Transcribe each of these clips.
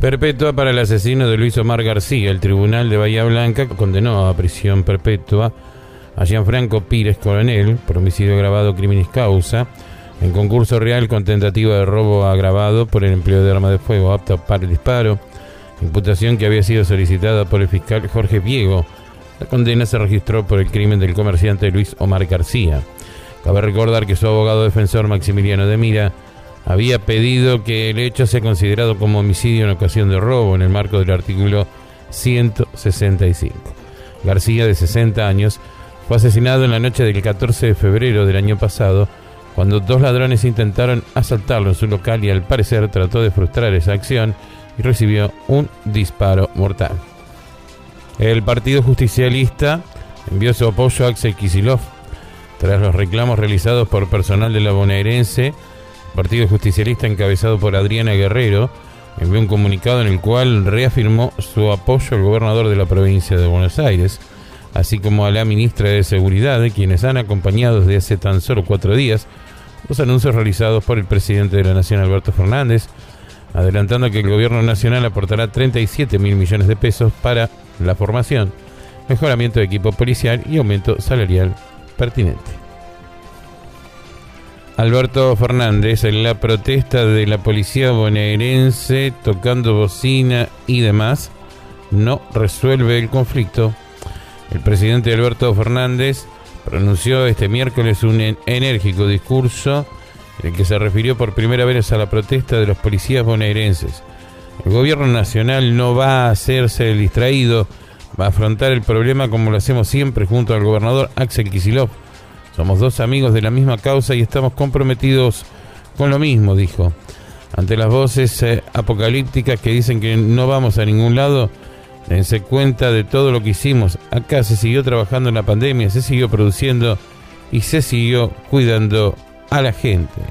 Perpetua para el asesino de Luis Omar García. El Tribunal de Bahía Blanca condenó a prisión perpetua a Gianfranco Pires Coronel por homicidio agravado criminis causa en concurso real con tentativa de robo agravado por el empleo de arma de fuego apta para el disparo, imputación que había sido solicitada por el fiscal Jorge Viego. La condena se registró por el crimen del comerciante Luis Omar García. Cabe recordar que su abogado defensor Maximiliano de Mira había pedido que el hecho sea considerado como homicidio en ocasión de robo en el marco del artículo 165. García, de 60 años, fue asesinado en la noche del 14 de febrero del año pasado cuando dos ladrones intentaron asaltarlo en su local y al parecer trató de frustrar esa acción y recibió un disparo mortal. El Partido Justicialista envió su apoyo a Axel Kisilov tras los reclamos realizados por personal de la bonaerense Partido Justicialista encabezado por Adriana Guerrero envió un comunicado en el cual reafirmó su apoyo al gobernador de la provincia de Buenos Aires, así como a la ministra de Seguridad, quienes han acompañado desde hace tan solo cuatro días los anuncios realizados por el presidente de la Nación, Alberto Fernández, adelantando que el gobierno nacional aportará 37 mil millones de pesos para la formación, mejoramiento de equipo policial y aumento salarial pertinente. Alberto Fernández en la protesta de la policía bonaerense tocando bocina y demás no resuelve el conflicto. El presidente Alberto Fernández pronunció este miércoles un enérgico discurso en el que se refirió por primera vez a la protesta de los policías bonaerenses. El gobierno nacional no va a hacerse el distraído, va a afrontar el problema como lo hacemos siempre junto al gobernador Axel Kisilov somos dos amigos de la misma causa y estamos comprometidos con lo mismo, dijo. Ante las voces eh, apocalípticas que dicen que no vamos a ningún lado, dense cuenta de todo lo que hicimos. Acá se siguió trabajando en la pandemia, se siguió produciendo y se siguió cuidando a la gente.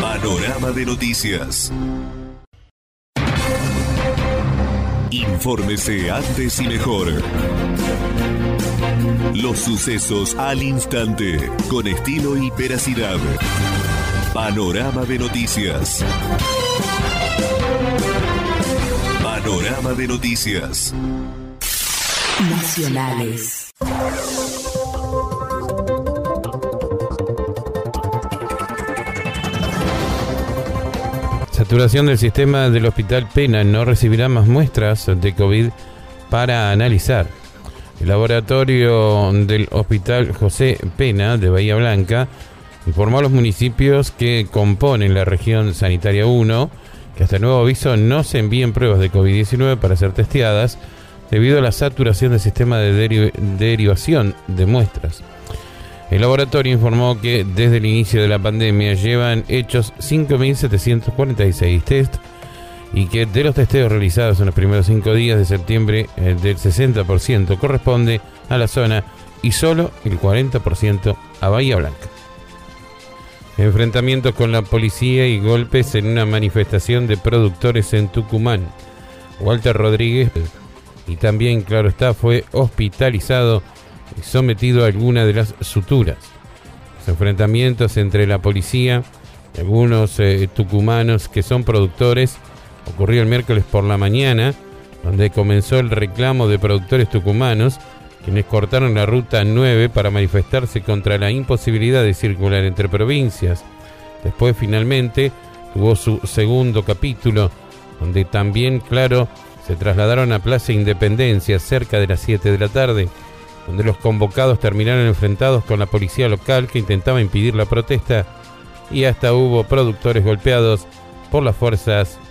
Panorama de noticias. Infórmese antes y mejor. Los sucesos al instante, con estilo y veracidad. Panorama de noticias. Panorama de noticias. Nacionales. Saturación del sistema del Hospital Pena no recibirá más muestras de COVID para analizar. El laboratorio del Hospital José Pena de Bahía Blanca informó a los municipios que componen la región sanitaria 1 que hasta nuevo aviso no se envíen pruebas de COVID-19 para ser testeadas debido a la saturación del sistema de derivación de muestras. El laboratorio informó que desde el inicio de la pandemia llevan hechos 5.746 test y que de los testeos realizados en los primeros cinco días de septiembre, el del 60% corresponde a la zona y solo el 40% a Bahía Blanca. Enfrentamientos con la policía y golpes en una manifestación de productores en Tucumán. Walter Rodríguez y también, claro está, fue hospitalizado y sometido a alguna de las suturas. Enfrentamientos entre la policía y algunos eh, tucumanos que son productores ocurrió el miércoles por la mañana, donde comenzó el reclamo de productores tucumanos, quienes cortaron la ruta 9 para manifestarse contra la imposibilidad de circular entre provincias. Después finalmente tuvo su segundo capítulo, donde también, claro, se trasladaron a Plaza Independencia cerca de las 7 de la tarde, donde los convocados terminaron enfrentados con la policía local que intentaba impedir la protesta y hasta hubo productores golpeados por las fuerzas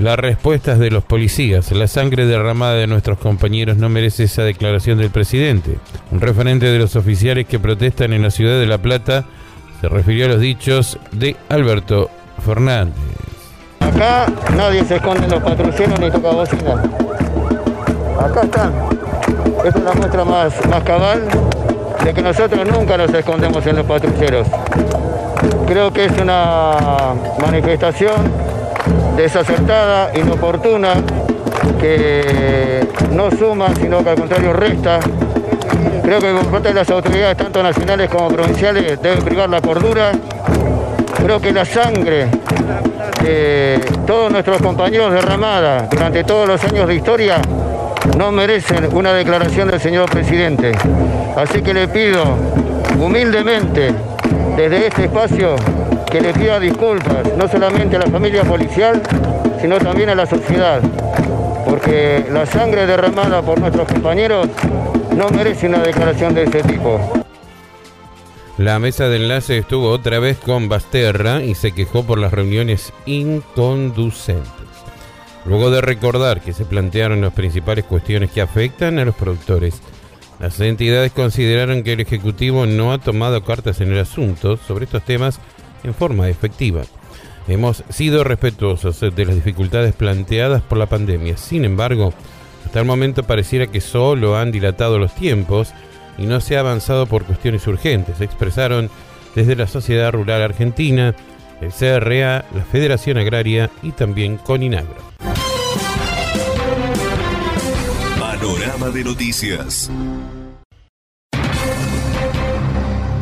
Las respuestas de los policías. La sangre derramada de nuestros compañeros no merece esa declaración del presidente. Un referente de los oficiales que protestan en la ciudad de La Plata se refirió a los dichos de Alberto Fernández. Acá nadie se esconde en los patrulleros ni toca bocina. Acá están. Esta es la muestra más, más cabal de que nosotros nunca nos escondemos en los patrulleros. Creo que es una manifestación desacertada, inoportuna, que no suma, sino que al contrario resta. Creo que por parte de las autoridades, tanto nacionales como provinciales, deben privar la cordura. Creo que la sangre de todos nuestros compañeros derramada durante todos los años de historia no merecen una declaración del señor presidente. Así que le pido humildemente desde este espacio que le pida disculpas, no solamente a la familia policial, sino también a la sociedad, porque la sangre derramada por nuestros compañeros no merece una declaración de ese tipo. La mesa de enlace estuvo otra vez con Basterra y se quejó por las reuniones inconducentes. Luego de recordar que se plantearon las principales cuestiones que afectan a los productores, las entidades consideraron que el Ejecutivo no ha tomado cartas en el asunto sobre estos temas en forma efectiva. Hemos sido respetuosos de las dificultades planteadas por la pandemia. Sin embargo, hasta el momento pareciera que solo han dilatado los tiempos y no se ha avanzado por cuestiones urgentes, expresaron desde la Sociedad Rural Argentina, el CRA, la Federación Agraria y también Coninagro. Panorama de noticias.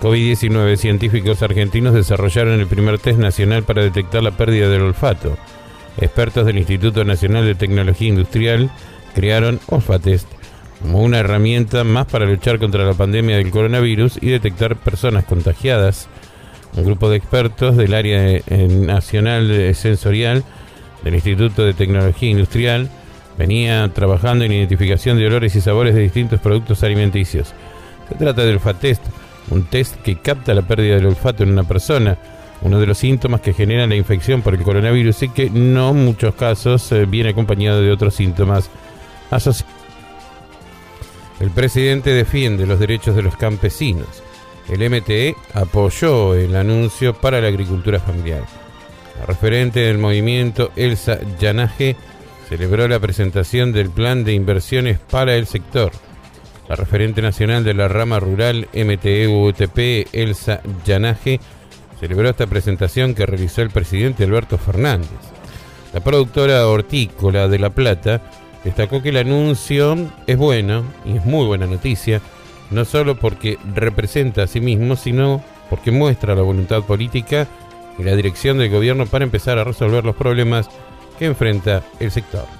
COVID-19 científicos argentinos desarrollaron el primer test nacional para detectar la pérdida del olfato. Expertos del Instituto Nacional de Tecnología Industrial crearon Olfatest como una herramienta más para luchar contra la pandemia del coronavirus y detectar personas contagiadas. Un grupo de expertos del área nacional sensorial del Instituto de Tecnología Industrial venía trabajando en identificación de olores y sabores de distintos productos alimenticios. Se trata del Olfatest, un test que capta la pérdida del olfato en una persona, uno de los síntomas que genera la infección por el coronavirus y que no en muchos casos eh, viene acompañado de otros síntomas asociados. El presidente defiende los derechos de los campesinos. El MTE apoyó el anuncio para la agricultura familiar. La referente del movimiento, Elsa Yanaje, celebró la presentación del plan de inversiones para el sector. La referente nacional de la rama rural MTE-UTP, Elsa Yanaje, celebró esta presentación que realizó el presidente Alberto Fernández. La productora hortícola de La Plata destacó que el anuncio es bueno y es muy buena noticia, no solo porque representa a sí mismo, sino porque muestra la voluntad política y la dirección del gobierno para empezar a resolver los problemas que enfrenta el sector.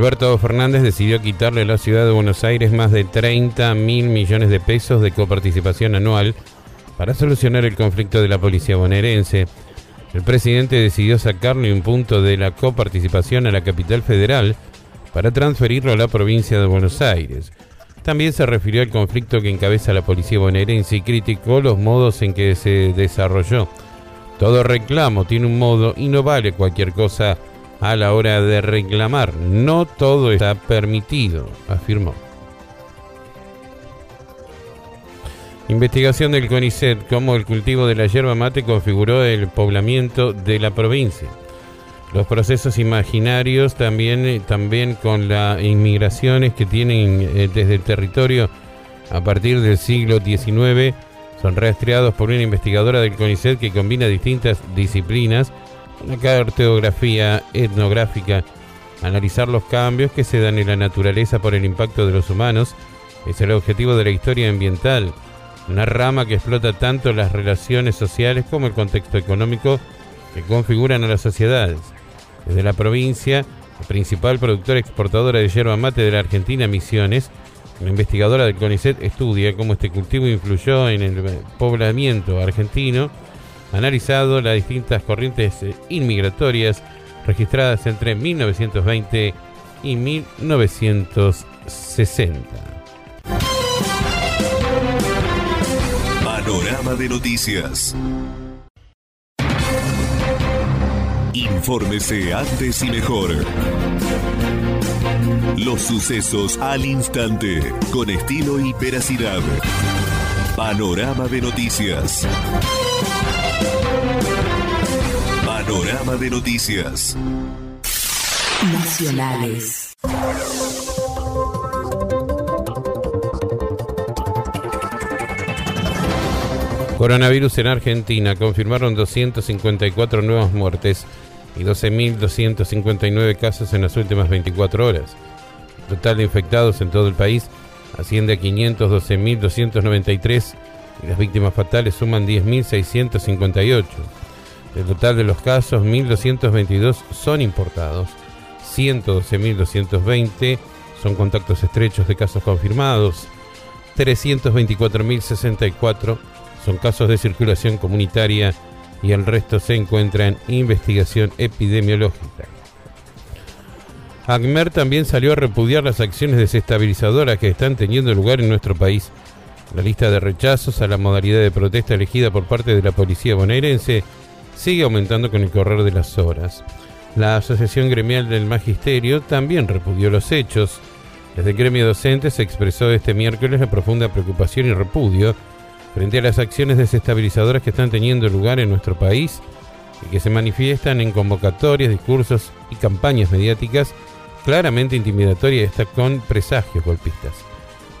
Alberto Fernández decidió quitarle a la ciudad de Buenos Aires más de 30 mil millones de pesos de coparticipación anual para solucionar el conflicto de la policía bonaerense. El presidente decidió sacarle un punto de la coparticipación a la capital federal para transferirlo a la provincia de Buenos Aires. También se refirió al conflicto que encabeza la policía bonaerense y criticó los modos en que se desarrolló. Todo reclamo tiene un modo y no vale cualquier cosa a la hora de reclamar. No todo está permitido, afirmó. Investigación del CONICET, cómo el cultivo de la yerba mate configuró el poblamiento de la provincia. Los procesos imaginarios también, eh, también con las inmigraciones que tienen eh, desde el territorio a partir del siglo XIX son rastreados por una investigadora del CONICET que combina distintas disciplinas, una cartografía etnográfica, analizar los cambios que se dan en la naturaleza por el impacto de los humanos, es el objetivo de la historia ambiental una rama que explota tanto las relaciones sociales como el contexto económico que configuran a las sociedades. Desde la provincia, la principal productora exportadora de yerba mate de la Argentina, Misiones, la investigadora del CONICET estudia cómo este cultivo influyó en el poblamiento argentino, analizado las distintas corrientes inmigratorias registradas entre 1920 y 1960. Panorama de noticias. Infórmese antes y mejor. Los sucesos al instante, con estilo y veracidad. Panorama de noticias. Panorama de noticias. Nacionales. Coronavirus en Argentina. Confirmaron 254 nuevas muertes y 12.259 casos en las últimas 24 horas. El total de infectados en todo el país asciende a 512.293 y las víctimas fatales suman 10.658. El total de los casos, 1.222 son importados, 112.220 son contactos estrechos de casos confirmados, 324.064 son casos de circulación comunitaria y el resto se encuentra en investigación epidemiológica. ACMER también salió a repudiar las acciones desestabilizadoras que están teniendo lugar en nuestro país. La lista de rechazos a la modalidad de protesta elegida por parte de la policía bonaerense sigue aumentando con el correr de las horas. La Asociación Gremial del Magisterio también repudió los hechos. Desde el gremio docente se expresó este miércoles la profunda preocupación y repudio frente a las acciones desestabilizadoras que están teniendo lugar en nuestro país y que se manifiestan en convocatorias, discursos y campañas mediáticas claramente intimidatorias con presagios golpistas.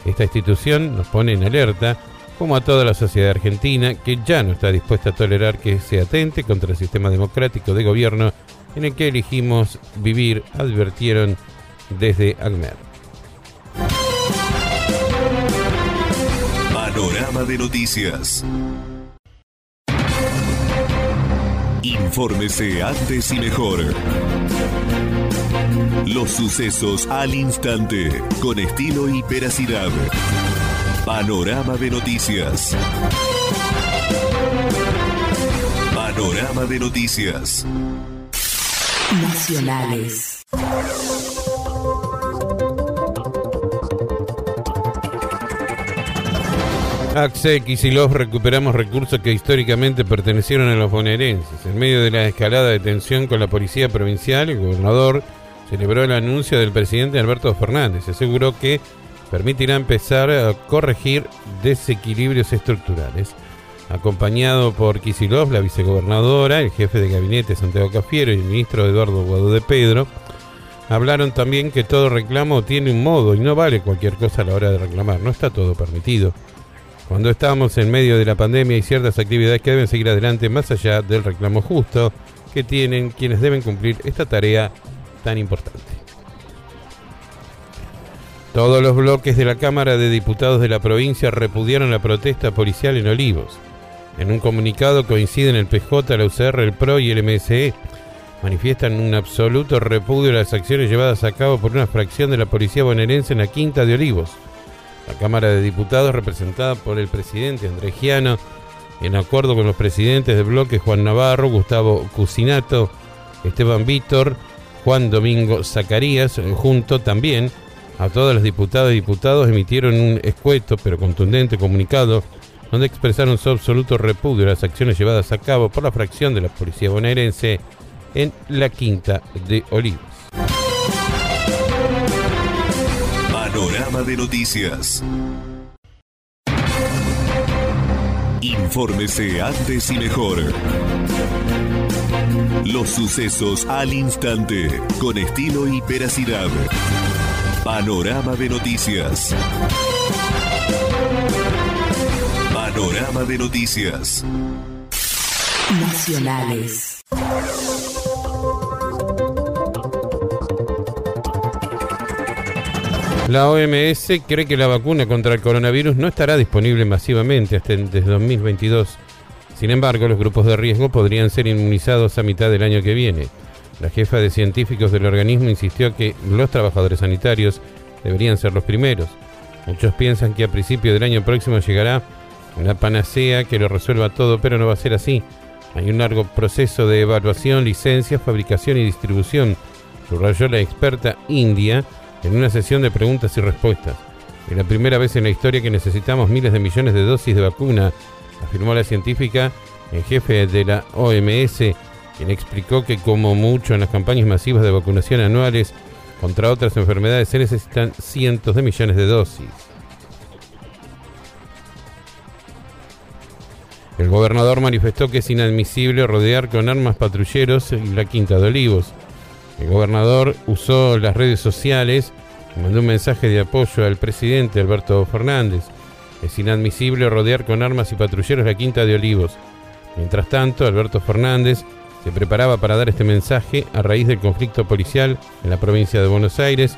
Esta institución nos pone en alerta, como a toda la sociedad argentina, que ya no está dispuesta a tolerar que se atente contra el sistema democrático de gobierno en el que elegimos vivir, advirtieron desde ACMER. Panorama de noticias. Infórmese antes y mejor. Los sucesos al instante, con estilo y veracidad. Panorama de noticias. Panorama de noticias. Nacionales. AXE y los recuperamos recursos que históricamente pertenecieron a los bonaerenses. En medio de la escalada de tensión con la policía provincial, el gobernador celebró el anuncio del presidente Alberto Fernández. Aseguró que permitirá empezar a corregir desequilibrios estructurales. Acompañado por Kisilov, la vicegobernadora, el jefe de gabinete Santiago Cafiero y el ministro Eduardo Guado de Pedro, hablaron también que todo reclamo tiene un modo y no vale cualquier cosa a la hora de reclamar. No está todo permitido cuando estamos en medio de la pandemia hay ciertas actividades que deben seguir adelante más allá del reclamo justo que tienen quienes deben cumplir esta tarea tan importante. Todos los bloques de la Cámara de Diputados de la provincia repudiaron la protesta policial en Olivos. En un comunicado coinciden el PJ, la UCR, el PRO y el MSE. Manifiestan un absoluto repudio a las acciones llevadas a cabo por una fracción de la policía bonaerense en la Quinta de Olivos la Cámara de Diputados, representada por el presidente Andrés Giano, en acuerdo con los presidentes de bloque Juan Navarro, Gustavo Cusinato, Esteban Víctor, Juan Domingo Zacarías, junto también a todas las diputadas y diputados emitieron un escueto pero contundente comunicado donde expresaron su absoluto repudio a las acciones llevadas a cabo por la fracción de la policía bonaerense en la Quinta de Olivos. Panorama de noticias. Infórmese antes y mejor. Los sucesos al instante, con estilo y veracidad. Panorama de noticias. Panorama de noticias. Nacionales. La OMS cree que la vacuna contra el coronavirus no estará disponible masivamente hasta desde 2022. Sin embargo, los grupos de riesgo podrían ser inmunizados a mitad del año que viene. La jefa de científicos del organismo insistió que los trabajadores sanitarios deberían ser los primeros. Muchos piensan que a principios del año próximo llegará una panacea que lo resuelva todo, pero no va a ser así. Hay un largo proceso de evaluación, licencias, fabricación y distribución, subrayó la experta india en una sesión de preguntas y respuestas. Es la primera vez en la historia que necesitamos miles de millones de dosis de vacuna, afirmó la científica en jefe de la OMS, quien explicó que como mucho en las campañas masivas de vacunación anuales contra otras enfermedades se necesitan cientos de millones de dosis. El gobernador manifestó que es inadmisible rodear con armas patrulleros la Quinta de Olivos. El gobernador usó las redes sociales y mandó un mensaje de apoyo al presidente Alberto Fernández. Es inadmisible rodear con armas y patrulleros la Quinta de Olivos. Mientras tanto, Alberto Fernández se preparaba para dar este mensaje a raíz del conflicto policial en la provincia de Buenos Aires.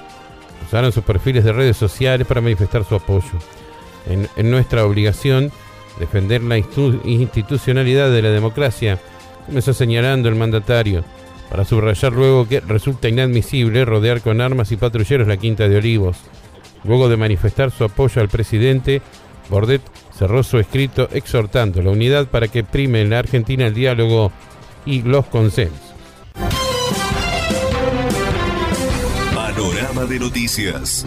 Usaron sus perfiles de redes sociales para manifestar su apoyo. En, nuestra obligación, defender la institucionalidad de la democracia, comenzó señalando el mandatario para subrayar luego que resulta inadmisible rodear con armas y patrulleros la Quinta de Olivos. Luego de manifestar su apoyo al presidente, Bordet cerró su escrito exhortando la unidad para que prime en la Argentina el diálogo y los consensos. Panorama de noticias.